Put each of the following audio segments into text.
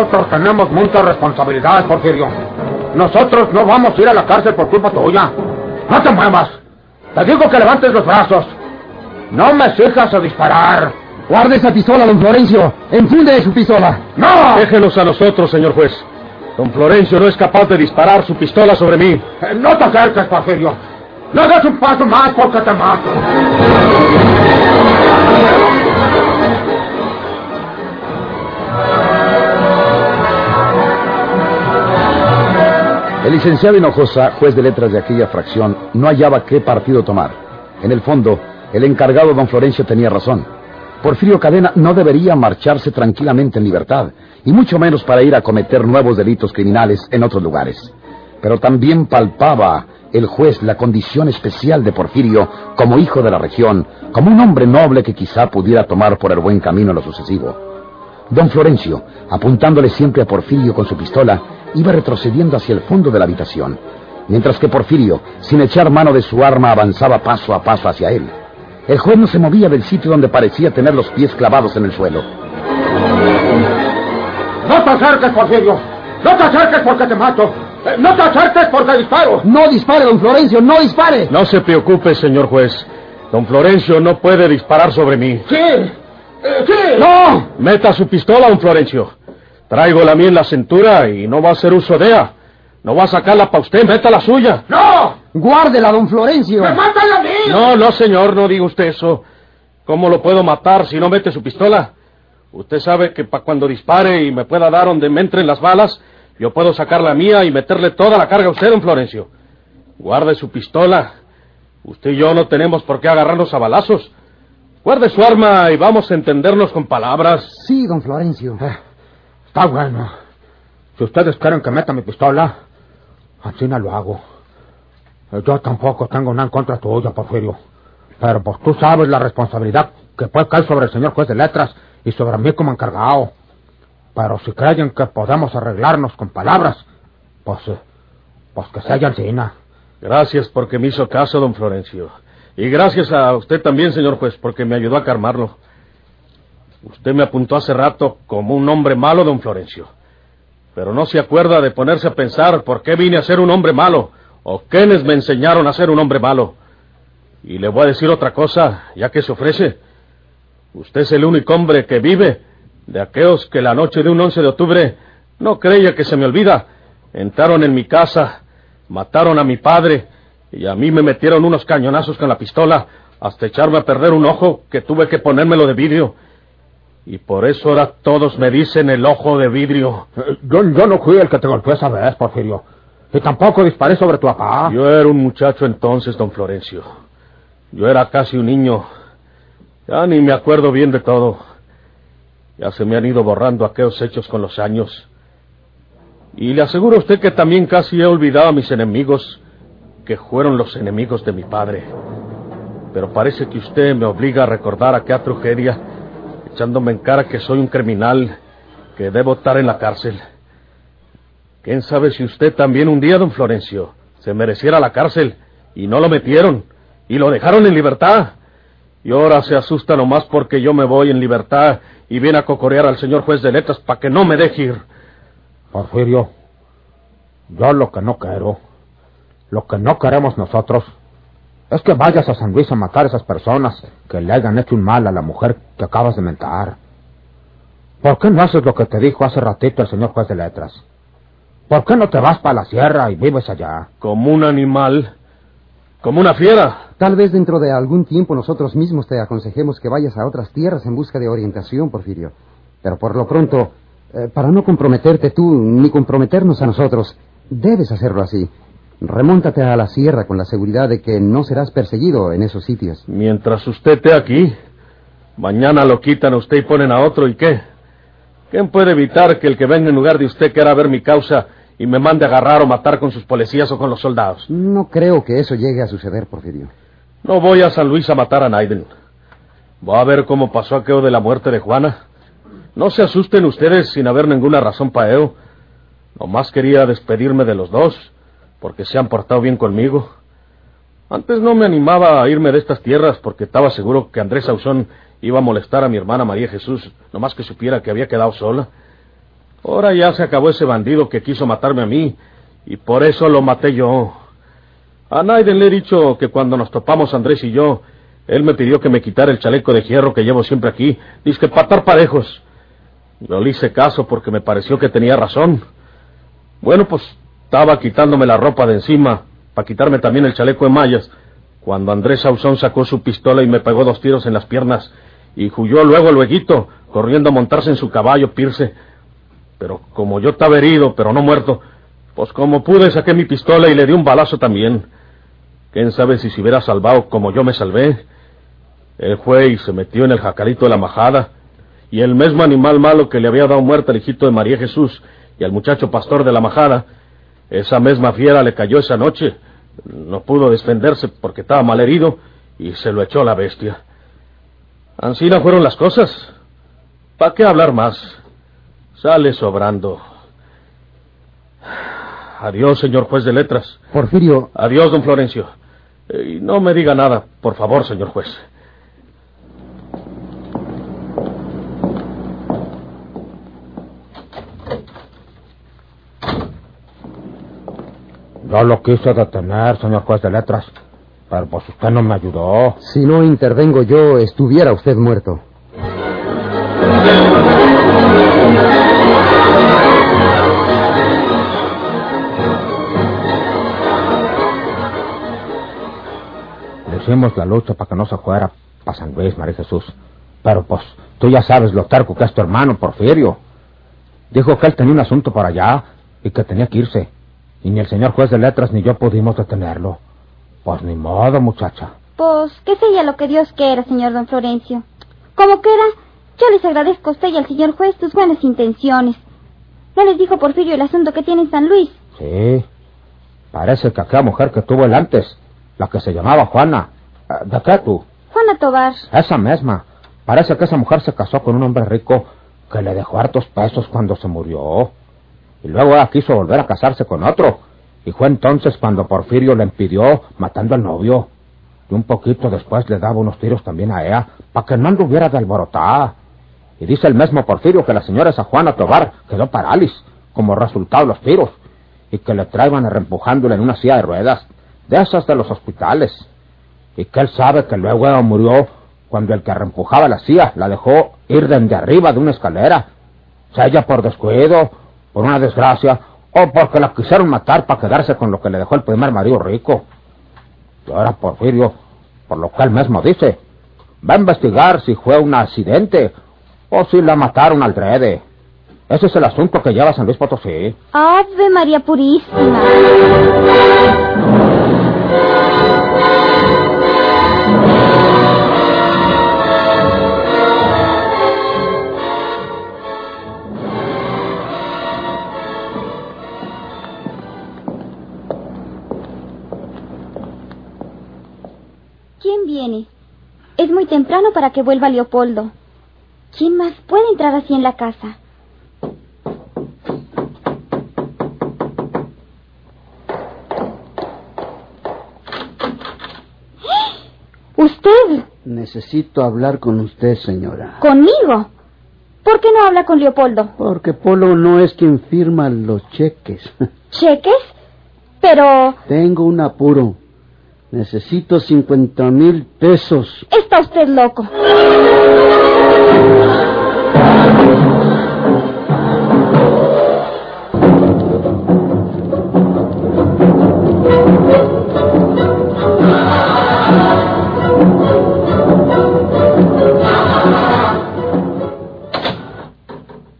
Nosotros tenemos muchas responsabilidades, Porfirio. Nosotros no vamos a ir a la cárcel por culpa tuya. No te muevas. Te digo que levantes los brazos. No me exijas a disparar. Guarde esa pistola, don Florencio. Enfunde su pistola. ¡No! Déjenos a nosotros, señor juez. Don Florencio no es capaz de disparar su pistola sobre mí. Eh, No te acerques, Porfirio. No des un paso más porque te mato. El licenciado Hinojosa, juez de letras de aquella fracción, no hallaba qué partido tomar. En el fondo, el encargado don Florencio tenía razón. Porfirio Cadena no debería marcharse tranquilamente en libertad, y mucho menos para ir a cometer nuevos delitos criminales en otros lugares. Pero también palpaba el juez la condición especial de Porfirio como hijo de la región, como un hombre noble que quizá pudiera tomar por el buen camino lo sucesivo. Don Florencio, apuntándole siempre a Porfirio con su pistola, iba retrocediendo hacia el fondo de la habitación, mientras que Porfirio, sin echar mano de su arma, avanzaba paso a paso hacia él. El juez no se movía del sitio donde parecía tener los pies clavados en el suelo. No te acerques, Porfirio. No te acerques porque te mato. Eh, No te acerques porque disparo. No dispare, don Florencio, no dispare. No se preocupe, señor juez. Don Florencio no puede disparar sobre mí. Sí. Sí. ¡No! Meta su pistola, don Florencio. Traigo la mía en la cintura y no va a hacer uso de ella. No va a sacarla para usted, meta la suya. ¡No! Guárdela, don Florencio. ¡Me matan a mí! No, no, señor, no diga usted eso. ¿Cómo lo puedo matar si no mete su pistola? Usted sabe que para cuando dispare y me pueda dar donde me entren las balas, yo puedo sacar la mía y meterle toda la carga a usted, don Florencio. Guarde su pistola. Usted y yo no tenemos por qué agarrarnos a balazos. Guarde su arma y vamos a entendernos con palabras. Sí, don Florencio. Eh, Está bueno. Si ustedes quieren que meta mi pistola, así no lo hago. Yo tampoco tengo nada en contra tuya, Porfirio. Pero pues tú sabes la responsabilidad que puede caer sobre el señor juez de letras y sobre mí como encargado. Pero si creen que podemos arreglarnos con palabras, pues, eh, pues que se hayan. Gracias porque me hizo caso, don Florencio. Y gracias a usted también, señor juez, porque me ayudó a calmarlo. Usted me apuntó hace rato como un hombre malo, don Florencio. Pero no se acuerda de ponerse a pensar por qué vine a ser un hombre malo, o quiénes me enseñaron a ser un hombre malo. Y le voy a decir otra cosa, ya que se ofrece. Usted es el único hombre que vive de aquellos que la noche de un 11 de octubre, no creía que se me olvida, entraron en mi casa, mataron a mi padre y a mí me metieron unos cañonazos con la pistola hasta echarme a perder un ojo que tuve que ponérmelo de vidrio. Y por eso ahora todos me dicen el ojo de vidrio. Yo, yo no fui el que te golpeó esa vez, Porfirio. Y tampoco disparé sobre tu papá. Yo era un muchacho entonces, don Florencio. Yo era casi un niño. Ya ni me acuerdo bien de todo. Ya se me han ido borrando aquellos hechos con los años. Y le aseguro a usted que también casi he olvidado a mis enemigos, que fueron los enemigos de mi padre. Pero parece que usted me obliga a recordar aquella tragedia, echándome en cara que soy un criminal, que debo estar en la cárcel. ¿Quién sabe si usted también un día, don Florencio, se mereciera la cárcel y no lo metieron y lo dejaron en libertad? Y ahora se asusta nomás porque yo me voy en libertad y viene a cocorear al señor juez de letras para que no me deje ir. Porfirio, yo lo que no quiero, lo que no queremos nosotros, es que vayas a San Luis a matar a esas personas que le hayan hecho un mal a la mujer que acabas de mentar. ¿Por qué no haces lo que te dijo hace ratito el señor juez de letras? ¿Por qué no te vas para la sierra y vives allá? Como un animal, como una fiera. Tal vez dentro de algún tiempo nosotros mismos te aconsejemos que vayas a otras tierras en busca de orientación, Porfirio. Pero por lo pronto, eh, para no comprometerte tú ni comprometernos a nosotros, Debes hacerlo así. Remóntate a la sierra con la seguridad de que no serás perseguido en esos sitios. Mientras usted esté aquí, mañana lo quitan a usted y ponen a otro, ¿y qué? ¿Quién puede evitar que el que venga en lugar de usted quiera ver mi causa y me mande a agarrar o matar con sus policías o con los soldados? No creo que eso llegue a suceder, Porfirio. No voy a San Luis a matar a Naiden. Voy a ver cómo pasó aquello de la muerte de Juana. No se asusten ustedes sin haber ninguna razón para ello. Nomás quería despedirme de los dos, porque se han portado bien conmigo. Antes no me animaba a irme de estas tierras porque estaba seguro que Andrés Ausón iba a molestar a mi hermana María Jesús, nomás que supiera que había quedado sola. Ahora ya se acabó ese bandido que quiso matarme a mí, y por eso lo maté yo. A Naiden le he dicho que cuando nos topamos Andrés y yo, él me pidió que me quitara el chaleco de hierro que llevo siempre aquí, dice que patar parejos. Yo le hice caso porque me pareció que tenía razón. Bueno, pues estaba quitándome la ropa de encima para quitarme también el chaleco de mallas, cuando Andrés Sauzón sacó su pistola y me pegó dos tiros en las piernas y huyó luego luego, corriendo a montarse en su caballo Pirce. Pero como yo estaba herido, pero no muerto, pues como pude saqué mi pistola y le di un balazo también. ¿Quién sabe si se hubiera salvado como yo me salvé? Él fue y se metió en el jacalito de la majada, y el mismo animal malo que le había dado muerte al hijito de María Jesús y al muchacho pastor de la majada, esa misma fiera le cayó esa noche. No pudo defenderse porque estaba mal herido y se lo echó la bestia. Ansina fueron las cosas. ¿Para qué hablar más? Sale sobrando. Adiós, señor juez de letras. Porfirio. Adiós, don Florencio. Eh, y no me diga nada, por favor, señor juez. Yo lo quise detener, señor juez de letras, pero pues usted no me ayudó. Si no intervengo yo, estuviera usted muerto. Le hicimos la lucha para que no se fuera para San Luis, María Jesús. Pero pues tú ya sabes lo terco que es tu hermano, Porfirio. Dijo que él tenía un asunto por allá y que tenía que irse. Y ni el señor juez de letras ni yo pudimos detenerlo. Pues ni modo, muchacha. Pues, ¿qué sería lo que Dios quiera, señor don Florencio? Como quiera, yo les agradezco a usted y al señor juez tus buenas intenciones. ¿No les dijo Porfirio el asunto que tiene en San Luis? Sí. Parece que aquella mujer que tuvo el antes, la que se llamaba Juana. eh, ¿De qué tú? Juana Tobar. Esa misma. Parece que esa mujer se casó con un hombre rico que le dejó hartos pesos cuando se murió. Y luego ella quiso volver a casarse con otro. Y fue entonces cuando Porfirio le impidió matando al novio. Y un poquito después le daba unos tiros también a ella para que no anduviera de alborotada. Y dice el mismo Porfirio que la señora esa Juana Tobar quedó parálisis como resultado de los tiros. Y que le traigan reempujándole en una silla de ruedas, de esas de los hospitales. Y que él sabe que luego ella murió cuando el que reempujaba la silla la dejó ir desde arriba de una escalera. Sea ella por descuido, por una desgracia, o porque la quisieron matar para quedarse con lo que le dejó el primer marido rico. Y ahora Porfirio, por lo que él mismo dice, va a investigar si fue un accidente o si la mataron al drede. Ese es el asunto que lleva San Luis Potosí. Ave María Purísima. Temprano para que vuelva Leopoldo. ¿Quién más puede entrar así en la casa? ¿Usted? Necesito hablar con usted, señora. ¿Conmigo? ¿Por qué no habla con Leopoldo? Porque Polo no es quien firma los cheques. ¿Cheques? Pero... Tengo un apuro. Necesito cincuenta mil pesos. Está usted loco.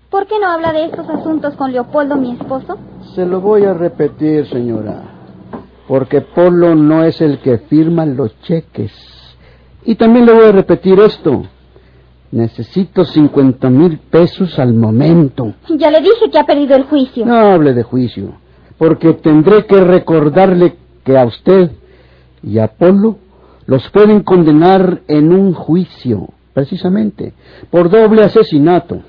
¿Por qué no habla de estos asuntos con Leopoldo, mi esposo? Se lo voy a repetir, señora. Porque Polo no es el que firma los cheques. Y también le voy a repetir esto. Necesito 50 mil pesos al momento. Ya le dije que ha perdido el juicio. No hable de juicio, porque tendré que recordarle que a usted y a Polo los pueden condenar en un juicio, precisamente, por doble asesinato.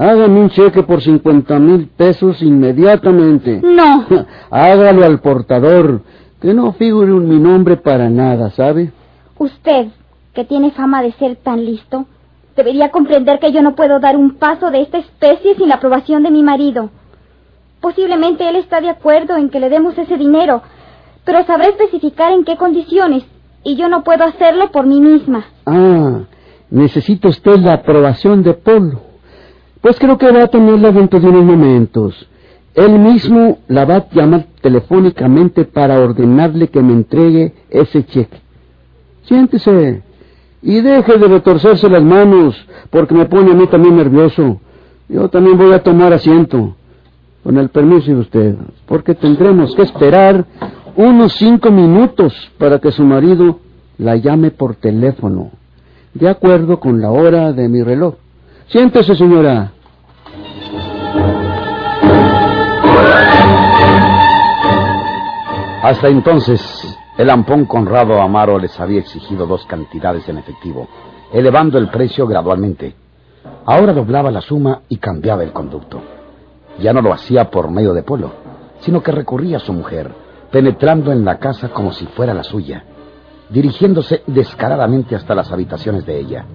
Hágame un cheque por 50 mil pesos inmediatamente. No. Hágalo al portador, que no figure un mi nombre para nada, ¿sabe? Usted, que tiene fama de ser tan listo, debería comprender que yo no puedo dar un paso de esta especie sin la aprobación de mi marido. Posiblemente él está de acuerdo en que le demos ese dinero, pero sabrá especificar en qué condiciones, y yo no puedo hacerlo por mí misma. Ah, necesita usted la aprobación de Polo. Pues creo que va a tenerla dentro de unos momentos. Él mismo la va a llamar telefónicamente para ordenarle que me entregue ese cheque. Siéntese y deje de retorcerse las manos, porque me pone a mí también nervioso. Yo también voy a tomar asiento, con el permiso de usted, porque tendremos que esperar unos cinco minutos para que su marido la llame por teléfono, de acuerdo con la hora de mi reloj. Siéntese, señora. Hasta entonces, el ampón Conrado Amaro les había exigido dos cantidades en efectivo, elevando el precio gradualmente. Ahora doblaba la suma y cambiaba el conducto. Ya no lo hacía por medio de Polo, sino que recurría a su mujer, penetrando en la casa como si fuera la suya, dirigiéndose descaradamente hasta las habitaciones de ella.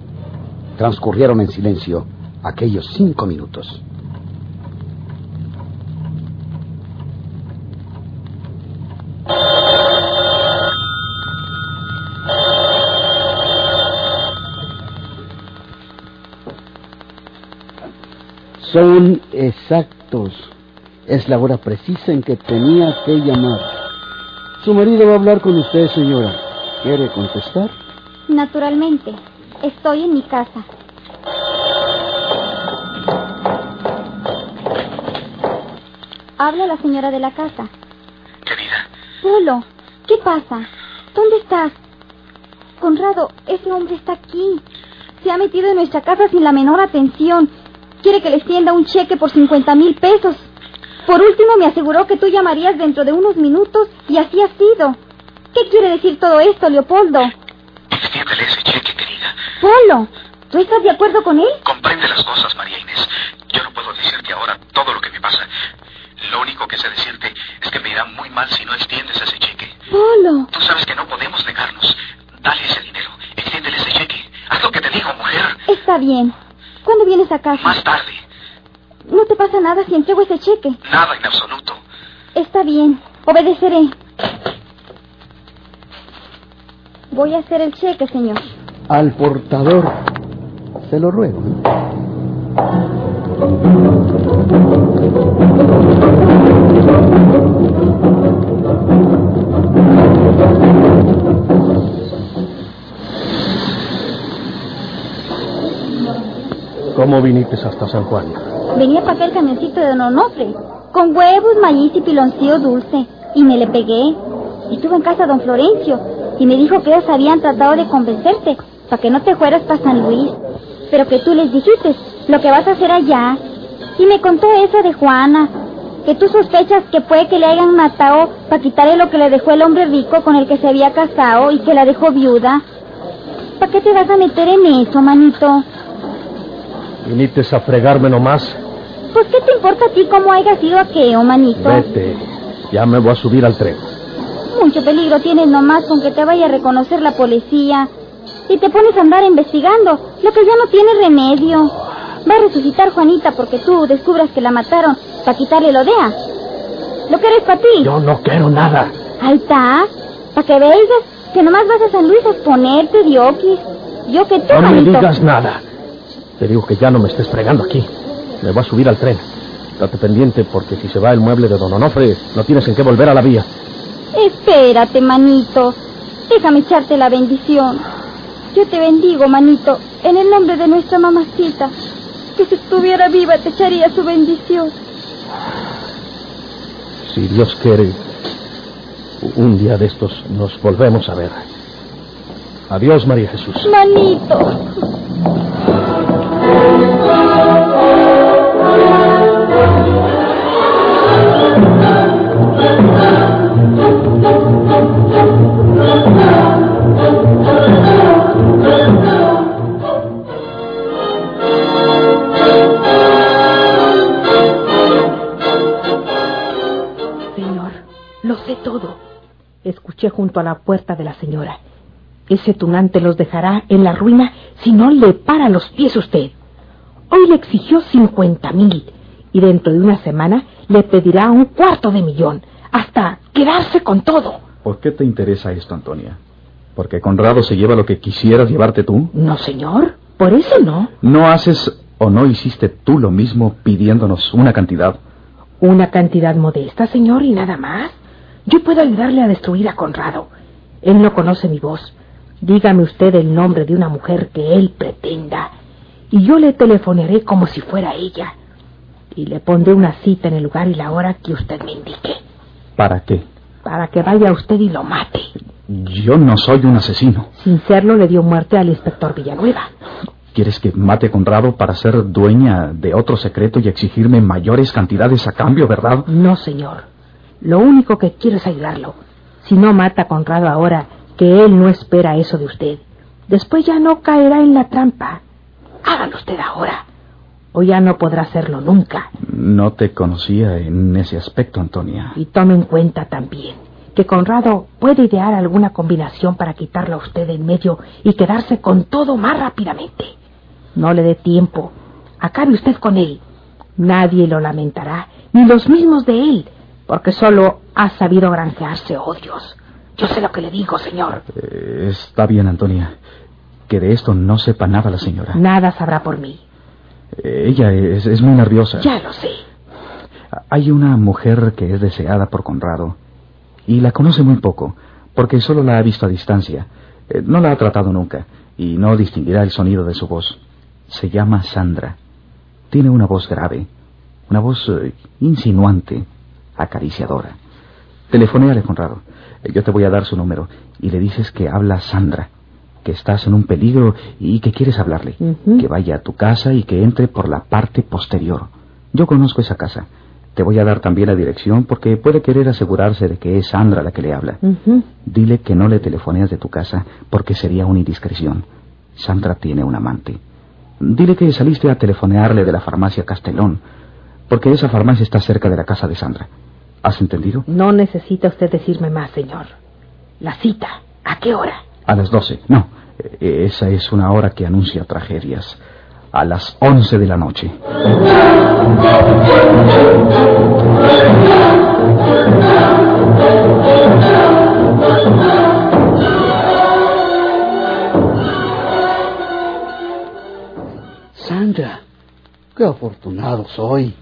Transcurrieron en silencio aquellos cinco minutos. Son exactos. Es la hora precisa en que tenía que llamar. Su marido va a hablar con usted, señora. ¿Quiere contestar? Naturalmente. Estoy en mi casa. Habla la señora de la casa. Querida, Polo, ¿qué pasa? ¿Dónde estás? Conrado, ese hombre está aquí. Se ha metido en nuestra casa sin la menor atención. Quiere que le extienda un cheque por 50 mil pesos. Por último, me aseguró que tú llamarías dentro de unos minutos y así ha sido. ¿Qué quiere decir todo esto, Leopoldo? Polo, ¿tú estás de acuerdo con él? Comprende las cosas, María Inés. Yo no puedo decirte ahora todo lo que me pasa. Lo único que sé decirte es que me irá muy mal si no extiendes ese cheque. Polo, Tú sabes que no podemos negarnos. Dale ese dinero. Extiéndele ese cheque. Haz lo que te digo, mujer. está bien. ¿Cuándo vienes a casa? Más tarde. No te pasa nada si entrego ese cheque. Nada en absoluto. Está bien, obedeceré. Voy a hacer el cheque, señor. Al portador. Se lo ruego. ¿Cómo viniste hasta San Juan? Venía para acá el camioncito de Don Onofre, con huevos, maíz y piloncillo dulce, y me le pegué. Estuve en casa de Don Florencio, y me dijo que ellos habían tratado de convencerte, para que no te fueras para San Luis, pero que tú les dijiste lo que vas a hacer allá. Y me contó eso de Juana, que tú sospechas que puede que le hayan matado para quitarle lo que le dejó el hombre rico con el que se había casado y que la dejó viuda. ¿Para qué te vas a meter en eso, manito? ¿Viniste a fregarme nomás? Pues, ¿qué te importa a ti cómo haya sido aquello, manito? Vete. Ya me voy a subir al tren. Mucho peligro tienes nomás con que te vaya a reconocer la policía. Y te pones a andar investigando, lo que ya no tiene remedio. Va a resucitar Juanita porque tú descubras que la mataron para quitarle el odea. ¿Lo quieres para ti? Yo no quiero nada. Ahí está. Para que veas que nomás vas a San Luis a exponerte, Dioquis. Yo que tú, No me digas nada. Te digo que ya no me estés fregando aquí. Me voy a subir al tren. Date pendiente porque si se va el mueble de Don Onofre, no tienes en qué volver a la vía. Espérate, manito. Déjame echarte la bendición. Yo te bendigo, manito, en el nombre de nuestra mamacita, que si estuviera viva te echaría su bendición. Si Dios quiere, un día de estos nos volvemos a ver. Adiós, María Jesús. Manito. Escuché junto a la puerta de la señora. Ese tunante los dejará en la ruina si no le para los pies usted. Hoy le exigió cincuenta mil y dentro de una semana le pedirá un cuarto de millón, hasta quedarse con todo. ¿Por qué te interesa esto, Antonia? ¿Porque Conrado se lleva lo que quisieras llevarte tú? No, señor, por eso no. ¿No haces o no hiciste tú lo mismo pidiéndonos una cantidad? Una cantidad modesta, señor, y nada más. Yo puedo ayudarle a destruir a Conrado. Él no conoce mi voz. Dígame usted el nombre de una mujer que él pretenda, y yo le telefonaré como si fuera ella. Y le pondré una cita en el lugar y la hora que usted me indique, ¿Para qué? para que vaya usted y lo mate. Yo no soy un asesino. Sin serlo, le dio muerte al inspector Villanueva. ¿Quieres que mate a Conrado para ser dueña de otro secreto y exigirme mayores cantidades a cambio, verdad? No, señor. Lo único que quiero es ayudarlo. Si no mata a Conrado ahora, que él no espera eso de usted, después ya no caerá en la trampa. Hágalo usted ahora, o ya no podrá hacerlo nunca. No te conocía en ese aspecto, Antonia. Y tome en cuenta también que Conrado puede idear alguna combinación para quitarlo a usted en medio y quedarse con todo más rápidamente. No le dé tiempo. Acabe usted con él. Nadie lo lamentará, ni los mismos de él, porque solo ha sabido granjearse odios. Yo sé lo que le digo, señor. Eh, está bien, Antonia. Que de esto no sepa nada la señora. Nada sabrá por mí. Eh, Ella es, es muy nerviosa. Ya lo sé. Hay una mujer que es deseada por Conrado y la conoce muy poco, porque solo la ha visto a distancia. Eh, No la ha tratado nunca y no distinguirá el sonido de su voz. Se llama Sandra. Tiene una voz grave, una voz eh, insinuante, acariciadora. Telefonéale, Conrado. Eh, Yo te voy a dar su número y le dices que habla Sandra, que estás en un peligro y que quieres hablarle. Que vaya a tu casa y que entre por la parte posterior. Yo conozco esa casa. Te voy a dar también la dirección porque puede querer asegurarse de que es Sandra la que le habla. Dile que no le telefoneas de tu casa porque sería una indiscreción. Sandra tiene un amante. Dile que saliste a telefonearle de la farmacia Castelón, porque esa farmacia está cerca de la casa de Sandra. ¿Has entendido? No necesita usted decirme más, señor. La cita. ¿A qué hora? A las doce. No, eh, esa es una hora que anuncia tragedias. A las once de la noche. Sandra, qué afortunado soy.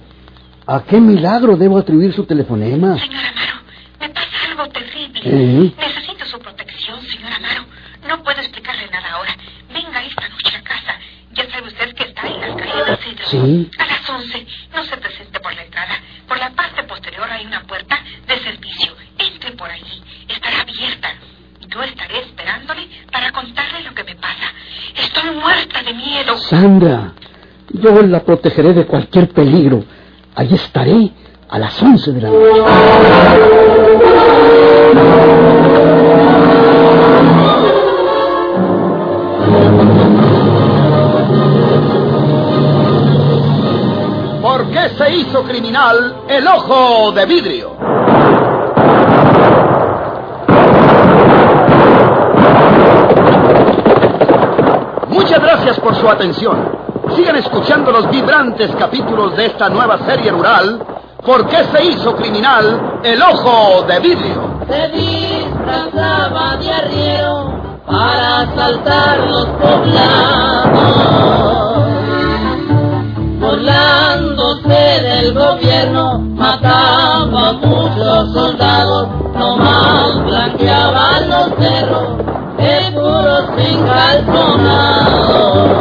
¿A qué milagro debo atribuir su telefonema? Señor Amaro, me pasa algo terrible. ¿Eh? Necesito su protección, señor Amaro. No puedo explicarle nada ahora. Venga esta noche a casa. Ya sabe usted que está en las calles del centro. Sí. A las once. No se presente por la entrada. Por la parte posterior hay una puerta de servicio. Entre por allí. Estará abierta. Yo estaré esperándole para contarle lo que me pasa. Estoy muerta de miedo. Sandra, yo la protegeré de cualquier peligro. Allí estaré a las once de la noche. ¿Por qué se hizo criminal el ojo de vidrio? Muchas gracias por su atención. Sigan escuchando los vibrantes capítulos de esta nueva serie rural, ¿Por qué se hizo criminal el ojo de vidrio? Se disfrazaba de arriero para asaltar los poblados, burlándose del gobierno, mataba a muchos soldados, nomás blanqueaban los cerros, seguros sin calzonados.